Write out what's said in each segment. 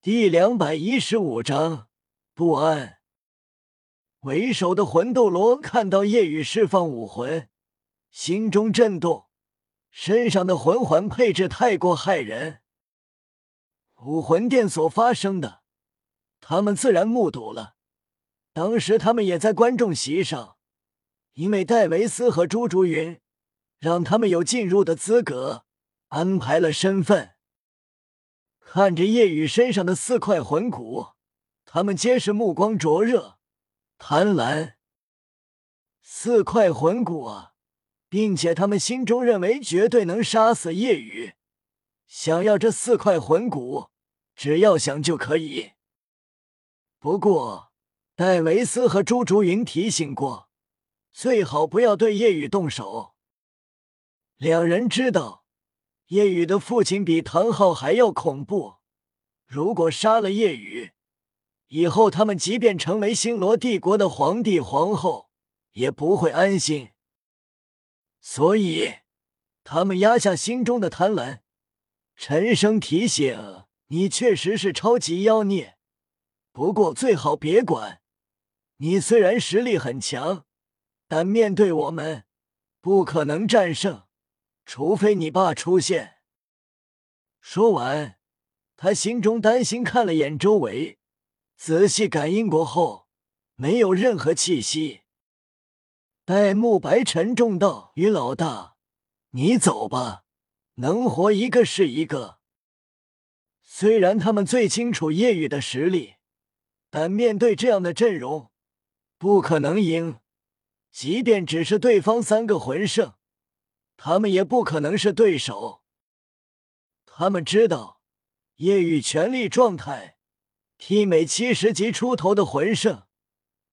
第两百一十五章不安。为首的魂斗罗看到夜雨释放武魂，心中震动，身上的魂环配置太过骇人。武魂殿所发生的，他们自然目睹了。当时他们也在观众席上，因为戴维斯和朱竹云让他们有进入的资格，安排了身份。看着夜雨身上的四块魂骨，他们皆是目光灼热、贪婪。四块魂骨啊，并且他们心中认为绝对能杀死夜雨。想要这四块魂骨，只要想就可以。不过，戴维斯和朱竹云提醒过，最好不要对夜雨动手。两人知道。夜雨的父亲比唐昊还要恐怖，如果杀了夜雨，以后他们即便成为星罗帝国的皇帝皇后，也不会安心。所以，他们压下心中的贪婪，沉声提醒：“你确实是超级妖孽，不过最好别管。你虽然实力很强，但面对我们，不可能战胜。”除非你爸出现。说完，他心中担心，看了眼周围，仔细感应过后，没有任何气息。戴沐白沉重道：“于老大，你走吧，能活一个是一个。”虽然他们最清楚叶雨的实力，但面对这样的阵容，不可能赢。即便只是对方三个魂圣。他们也不可能是对手。他们知道夜雨全力状态，媲美七十级出头的魂圣。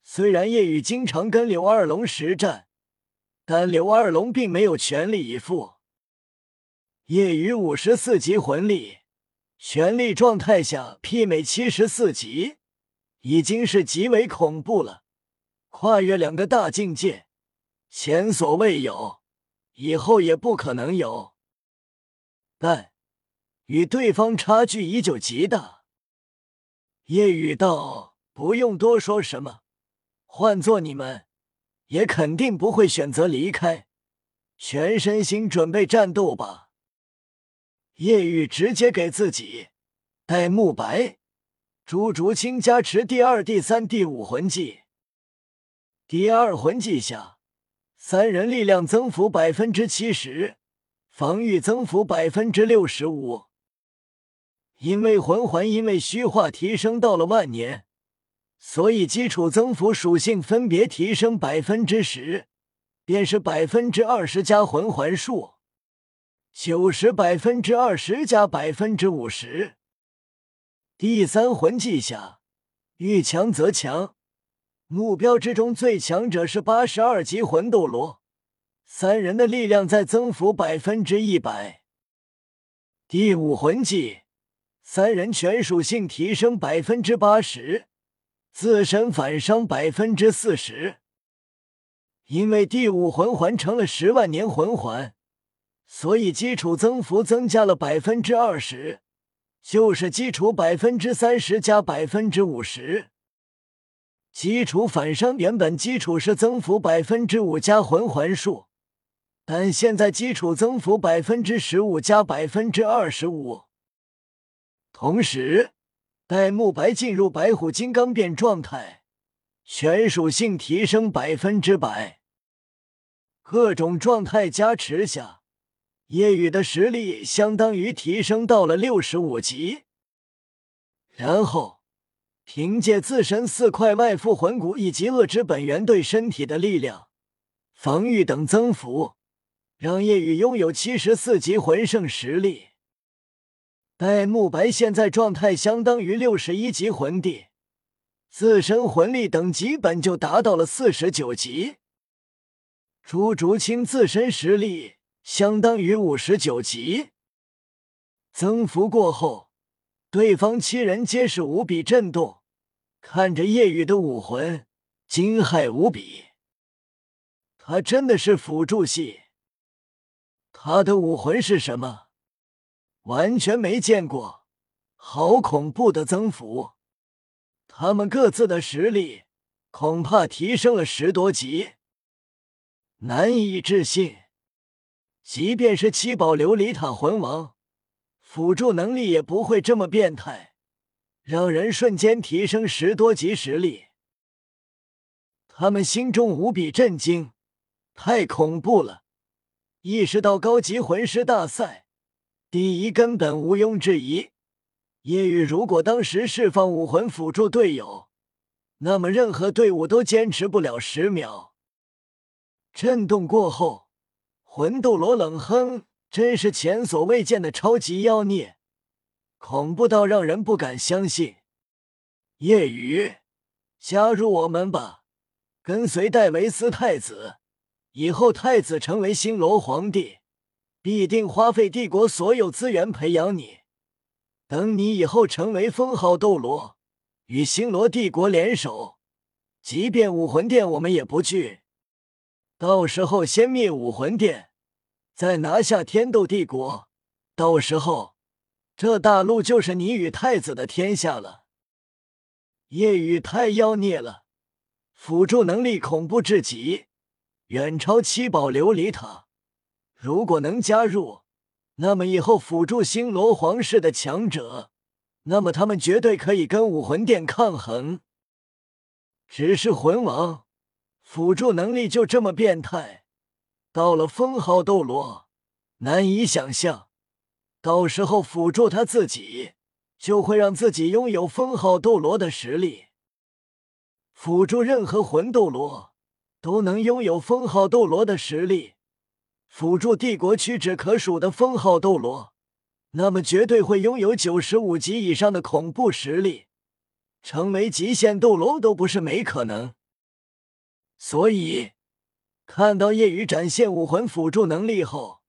虽然夜雨经常跟刘二龙实战，但刘二龙并没有全力以赴。夜雨五十四级魂力，全力状态下媲美七十四级，已经是极为恐怖了，跨越两个大境界，前所未有。以后也不可能有，但与对方差距依旧极大。叶雨道：“不用多说什么，换做你们，也肯定不会选择离开，全身心准备战斗吧。”叶雨直接给自己戴沐白、朱竹清加持第二、第三、第五魂技，第二魂技下。三人力量增幅百分之七十，防御增幅百分之六十五。因为魂环因为虚化提升到了万年，所以基础增幅属性分别提升百分之十，便是百分之二十加魂环数，九十百分之二十加百分之五十。第三魂技下，遇强则强。目标之中最强者是八十二级魂斗罗，三人的力量在增幅百分之一百。第五魂技，三人全属性提升百分之八十，自身反伤百分之四十。因为第五魂环成了十万年魂环，所以基础增幅增加了百分之二十，就是基础百分之三十加百分之五十。基础反伤原本基础是增幅百分之五加魂环数，但现在基础增幅百分之十五加百分之二十五。同时，待慕白进入白虎金刚变状态，全属性提升百分之百。各种状态加持下，夜雨的实力相当于提升到了六十五级。然后。凭借自身四块外附魂骨以及恶之本源对身体的力量、防御等增幅，让叶雨拥有七十四级魂圣实力。戴沐白现在状态相当于六十一级魂帝，自身魂力等级本就达到了四十九级。朱竹清自身实力相当于五十九级，增幅过后。对方七人皆是无比震动，看着夜雨的武魂，惊骇无比。他真的是辅助系？他的武魂是什么？完全没见过，好恐怖的增幅！他们各自的实力恐怕提升了十多级，难以置信。即便是七宝琉璃塔魂王，辅助能力也不会这么变态，让人瞬间提升十多级实力。他们心中无比震惊，太恐怖了！意识到高级魂师大赛第一根本毋庸置疑。叶雨如果当时释放武魂辅助队友，那么任何队伍都坚持不了十秒。震动过后。魂斗罗冷哼：“真是前所未见的超级妖孽，恐怖到让人不敢相信。”夜雨，加入我们吧，跟随戴维斯太子。以后太子成为星罗皇帝，必定花费帝国所有资源培养你。等你以后成为封号斗罗，与星罗帝国联手，即便武魂殿我们也不惧。到时候先灭武魂殿，再拿下天斗帝国。到时候，这大陆就是你与太子的天下了。夜雨太妖孽了，辅助能力恐怖至极，远超七宝琉璃塔。如果能加入，那么以后辅助星罗皇室的强者，那么他们绝对可以跟武魂殿抗衡。只是魂王。辅助能力就这么变态，到了封号斗罗，难以想象。到时候辅助他自己，就会让自己拥有封号斗罗的实力。辅助任何魂斗罗，都能拥有封号斗罗的实力。辅助帝国屈指可数的封号斗罗，那么绝对会拥有九十五级以上的恐怖实力，成为极限斗罗都不是没可能。所以，看到夜雨展现武魂辅助能力后，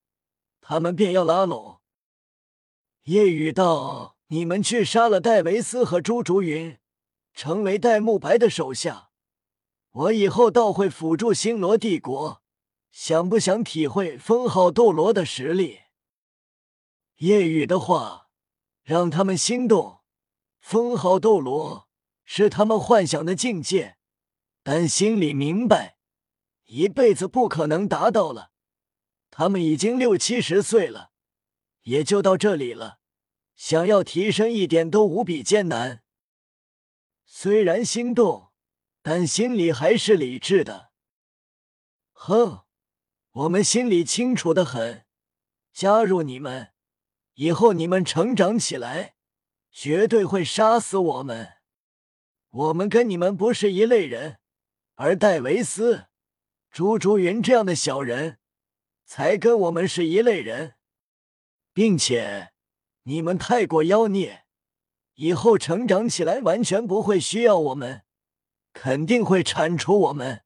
他们便要拉拢夜雨道：“你们去杀了戴维斯和朱竹云，成为戴沐白的手下。我以后倒会辅助星罗帝国，想不想体会封号斗罗的实力？”夜雨的话让他们心动。封号斗罗是他们幻想的境界。但心里明白，一辈子不可能达到了。他们已经六七十岁了，也就到这里了。想要提升一点都无比艰难。虽然心动，但心里还是理智的。哼，我们心里清楚的很。加入你们以后，你们成长起来，绝对会杀死我们。我们跟你们不是一类人。而戴维斯、朱竹云这样的小人，才跟我们是一类人，并且你们太过妖孽，以后成长起来完全不会需要我们，肯定会铲除我们，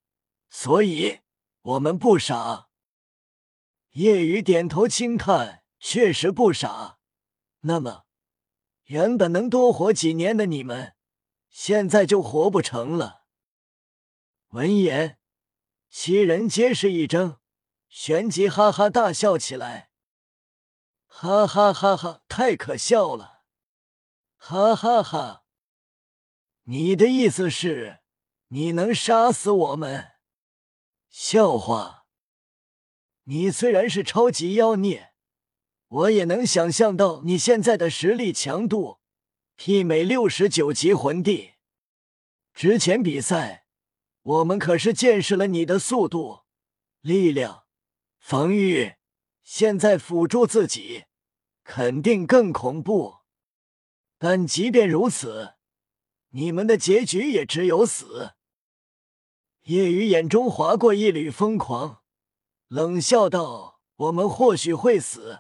所以我们不傻。夜雨点头轻叹，确实不傻。那么，原本能多活几年的你们，现在就活不成了。闻言，七人皆是一怔，旋即哈哈大笑起来。哈哈哈哈！太可笑了！哈哈哈！你的意思是，你能杀死我们？笑话！你虽然是超级妖孽，我也能想象到你现在的实力强度，媲美六十九级魂帝。之前比赛。我们可是见识了你的速度、力量、防御，现在辅助自己，肯定更恐怖。但即便如此，你们的结局也只有死。叶雨眼中划过一缕疯狂，冷笑道：“我们或许会死，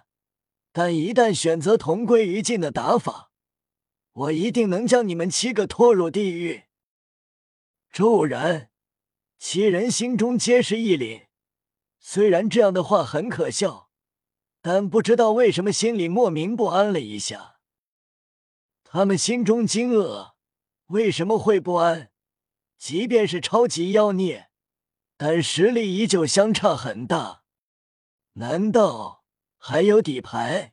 但一旦选择同归于尽的打法，我一定能将你们七个拖入地狱。”骤然。七人心中皆是一凛，虽然这样的话很可笑，但不知道为什么心里莫名不安了一下。他们心中惊愕，为什么会不安？即便是超级妖孽，但实力依旧相差很大，难道还有底牌？